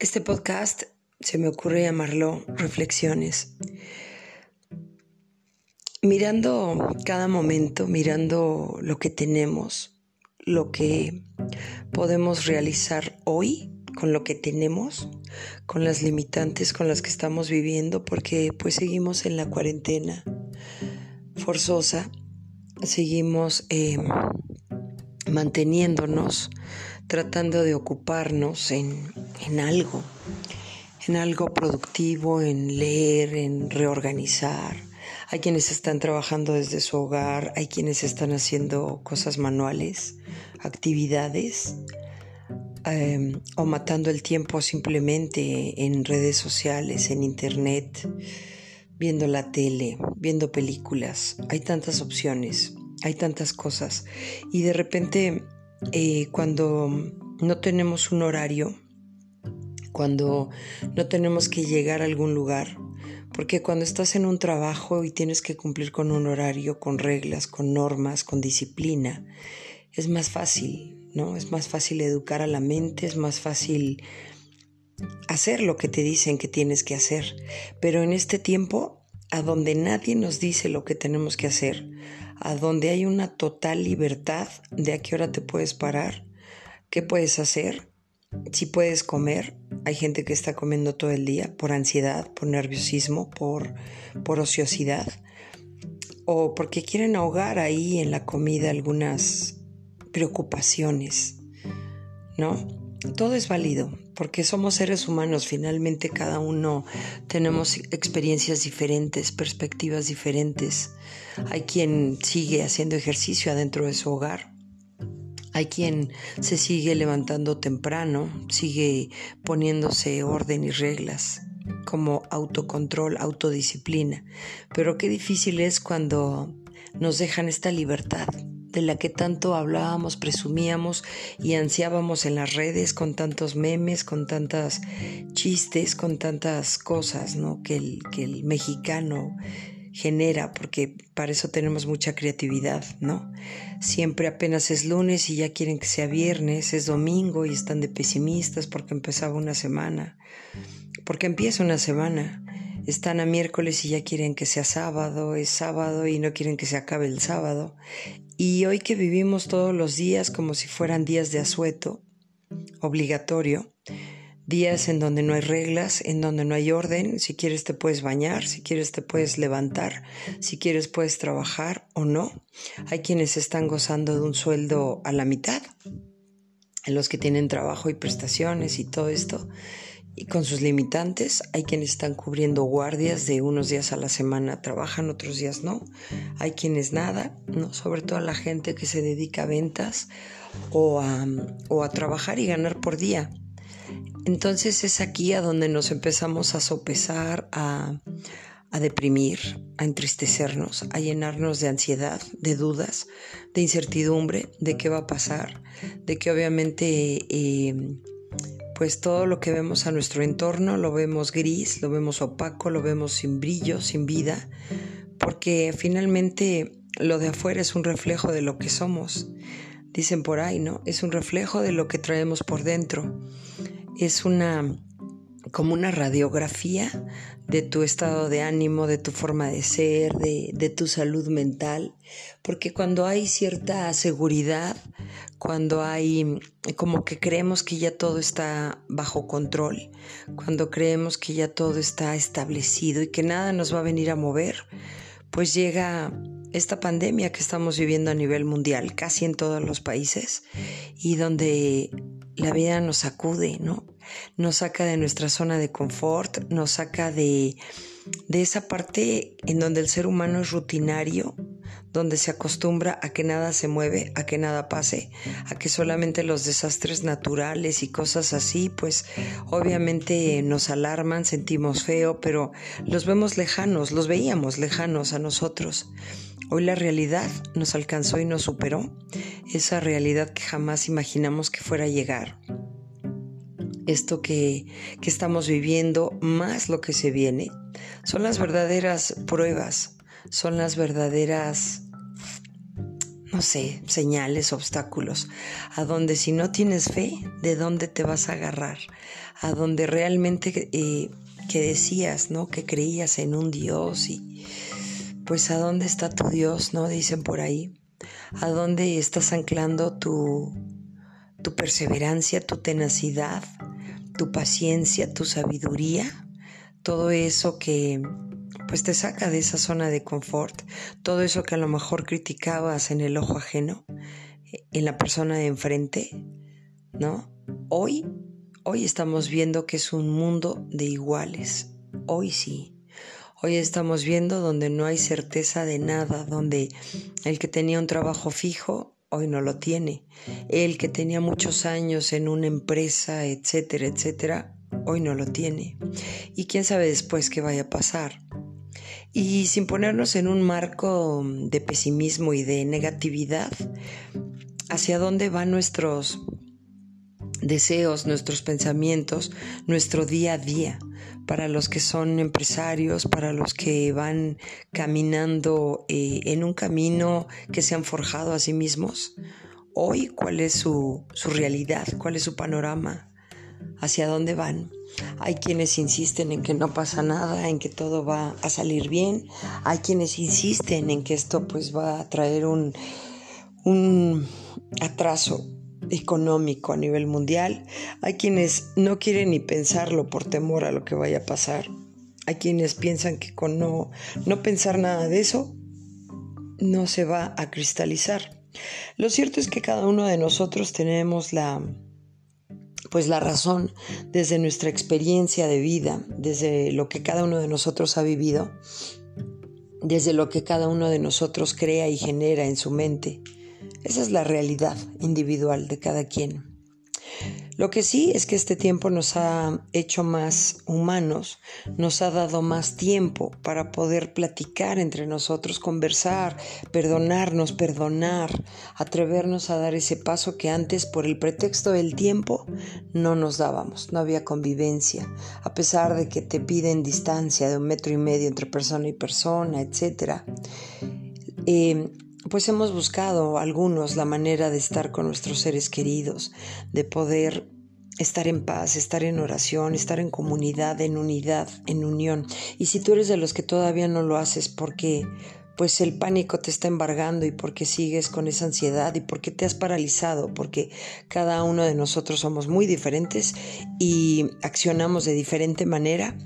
Este podcast se me ocurre llamarlo Reflexiones. Mirando cada momento, mirando lo que tenemos, lo que podemos realizar hoy con lo que tenemos, con las limitantes con las que estamos viviendo, porque pues seguimos en la cuarentena forzosa, seguimos eh, manteniéndonos tratando de ocuparnos en, algo, en algo productivo, en leer, en reorganizar. Hay quienes están trabajando desde su hogar, hay quienes están haciendo cosas manuales, actividades, em, o matando el tiempo simplemente en redes sociales, en internet, viendo la tele, viendo películas. Hay tantas opciones, hay tantas cosas. Y de repente eh, cuando no tenemos un horario, cuando no tenemos que llegar a algún lugar, porque cuando estás en un trabajo y tienes que cumplir con un horario, con reglas, con normas, con disciplina, es más fácil, ¿no? Es más fácil educar a la mente, es más fácil hacer lo que te dicen que tienes que hacer. Pero en este tiempo, a donde nadie nos dice lo que tenemos que hacer, a donde hay una total libertad de a qué hora te puedes parar, qué puedes hacer, si puedes comer. Hay gente que está comiendo todo el día por ansiedad, por nerviosismo, por, por ociosidad o porque quieren ahogar ahí en la comida algunas preocupaciones, ¿no? Todo es válido, porque somos seres humanos, finalmente cada uno tenemos experiencias diferentes, perspectivas diferentes. Hay quien sigue haciendo ejercicio adentro de su hogar, hay quien se sigue levantando temprano, sigue poniéndose orden y reglas como autocontrol, autodisciplina, pero qué difícil es cuando nos dejan esta libertad de la que tanto hablábamos, presumíamos y ansiábamos en las redes con tantos memes, con tantas chistes, con tantas cosas ¿no? que, el, que el mexicano genera, porque para eso tenemos mucha creatividad, ¿no? Siempre apenas es lunes y ya quieren que sea viernes, es domingo y están de pesimistas porque empezaba una semana, porque empieza una semana están a miércoles y ya quieren que sea sábado, es sábado y no quieren que se acabe el sábado. Y hoy que vivimos todos los días como si fueran días de asueto, obligatorio, días en donde no hay reglas, en donde no hay orden, si quieres te puedes bañar, si quieres te puedes levantar, si quieres puedes trabajar o no. Hay quienes están gozando de un sueldo a la mitad, en los que tienen trabajo y prestaciones y todo esto y con sus limitantes. Hay quienes están cubriendo guardias de unos días a la semana, trabajan, otros días no. Hay quienes nada, ¿no? sobre todo la gente que se dedica a ventas o a, o a trabajar y ganar por día. Entonces es aquí a donde nos empezamos a sopesar, a, a deprimir, a entristecernos, a llenarnos de ansiedad, de dudas, de incertidumbre, de qué va a pasar, de que obviamente eh, pues todo lo que vemos a nuestro entorno lo vemos gris, lo vemos opaco, lo vemos sin brillo, sin vida, porque finalmente lo de afuera es un reflejo de lo que somos. Dicen por ahí, ¿no? Es un reflejo de lo que traemos por dentro. Es una como una radiografía de tu estado de ánimo, de tu forma de ser, de, tu salud mental, porque cuando hay cierta seguridad, cuando hay como que creemos que ya todo está bajo control, cuando creemos que ya todo está establecido y que nada nos va a venir a mover, pues llega esta pandemia que estamos viviendo a nivel mundial, casi en todos los países, y donde la vida nos sacude, ¿no? Nos saca de nuestra zona de confort, nos saca de, de esa parte en donde el ser humano es rutinario, donde se acostumbra a que nada se mueve, a que nada pase, a que solamente los desastres naturales y cosas así, pues obviamente nos alarman, sentimos feo, pero los vemos lejanos, los veíamos lejanos a nosotros. Hoy la realidad nos alcanzó y nos superó, esa realidad que jamás imaginamos que fuera a llegar. Esto que, que estamos viviendo, más lo que se viene, son las verdaderas pruebas, son las verdaderas no sé, señales, obstáculos, a donde si no tienes fe, ¿de dónde te vas a agarrar? A donde realmente eh, que decías, ¿no? Que creías en un Dios y pues a dónde está tu Dios, ¿no? Dicen por ahí. A dónde estás anclando tu, tu perseverancia, tu tenacidad, tu paciencia, tu sabiduría, todo eso que pues te saca de esa zona de confort, todo eso que a lo mejor criticabas en el ojo ajeno, en la persona de enfrente, ¿no? Hoy, hoy estamos viendo que es un mundo de iguales, hoy sí. Hoy estamos viendo donde no hay certeza de nada, donde el que tenía un trabajo fijo hoy no lo tiene. El que tenía muchos años en una empresa, etcétera, etcétera, hoy no lo tiene. Y quién sabe después qué vaya a pasar. Y sin ponernos en un marco de pesimismo y de negatividad, hacia dónde van nuestros deseos, nuestros pensamientos, nuestro día a día, para los que son empresarios, para los que van caminando eh, en un camino que se han forjado a sí mismos. Hoy, ¿cuál es su, su realidad? ¿Cuál es su panorama? ¿Hacia dónde van? Hay quienes insisten en que no pasa nada, en que todo va a salir bien. Hay quienes insisten en que esto pues va a traer un, un atraso económico a nivel mundial. Hay quienes no quieren ni pensarlo por temor a lo que vaya a pasar. Hay quienes piensan que con no, no pensar nada de eso no se va a cristalizar. Lo cierto es que cada uno de nosotros tenemos la, pues la razón desde nuestra experiencia de vida, desde lo que cada uno de nosotros ha vivido, desde lo que cada uno de nosotros crea y genera en su mente. Esa es la realidad individual de cada quien. Lo que sí es que este tiempo nos ha hecho más humanos, nos ha dado más tiempo para poder platicar entre nosotros, conversar, perdonarnos, perdonar, atrevernos a dar ese paso que antes por el pretexto del tiempo no nos dábamos, no había convivencia, a pesar de que te piden distancia de un metro y medio entre persona y persona, etc. pues hemos buscado algunos la manera de estar con nuestros seres queridos, de poder estar en paz, estar en oración, estar en comunidad, en unidad, en unión. Y si tú eres de los que todavía no lo haces porque pues el pánico te está embargando y porque sigues con esa ansiedad y porque te has paralizado, porque cada uno de nosotros somos muy diferentes y accionamos de diferente manera,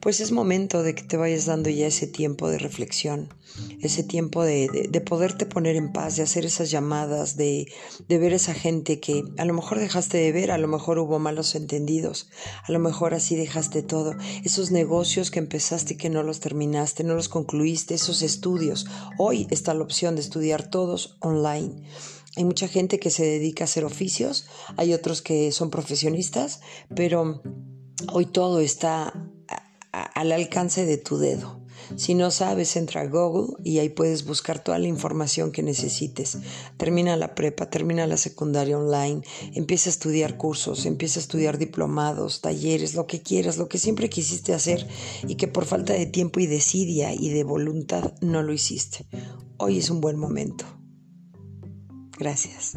pues es momento de que te vayas dando ya ese tiempo de reflexión, ese tiempo de, poderte poner en paz, de hacer esas llamadas, de, de ver esa gente que a lo mejor dejaste de ver, a lo mejor hubo malos entendidos, a lo mejor así dejaste todo, esos negocios que empezaste y que no los terminaste, no los concluiste, esos estudios. Hoy está la opción de estudiar todos online. Hay mucha gente que se dedica a hacer oficios, hay otros que son profesionistas, pero hoy todo está al alcance de tu dedo. Si no sabes, entra a Google y ahí puedes buscar toda la información que necesites. Termina la prepa, termina la secundaria online, empieza a estudiar cursos, empieza a estudiar diplomados, talleres, lo que quieras, lo que siempre quisiste hacer y que por falta de tiempo y desidia y de voluntad no lo hiciste. Hoy es un buen momento. Gracias.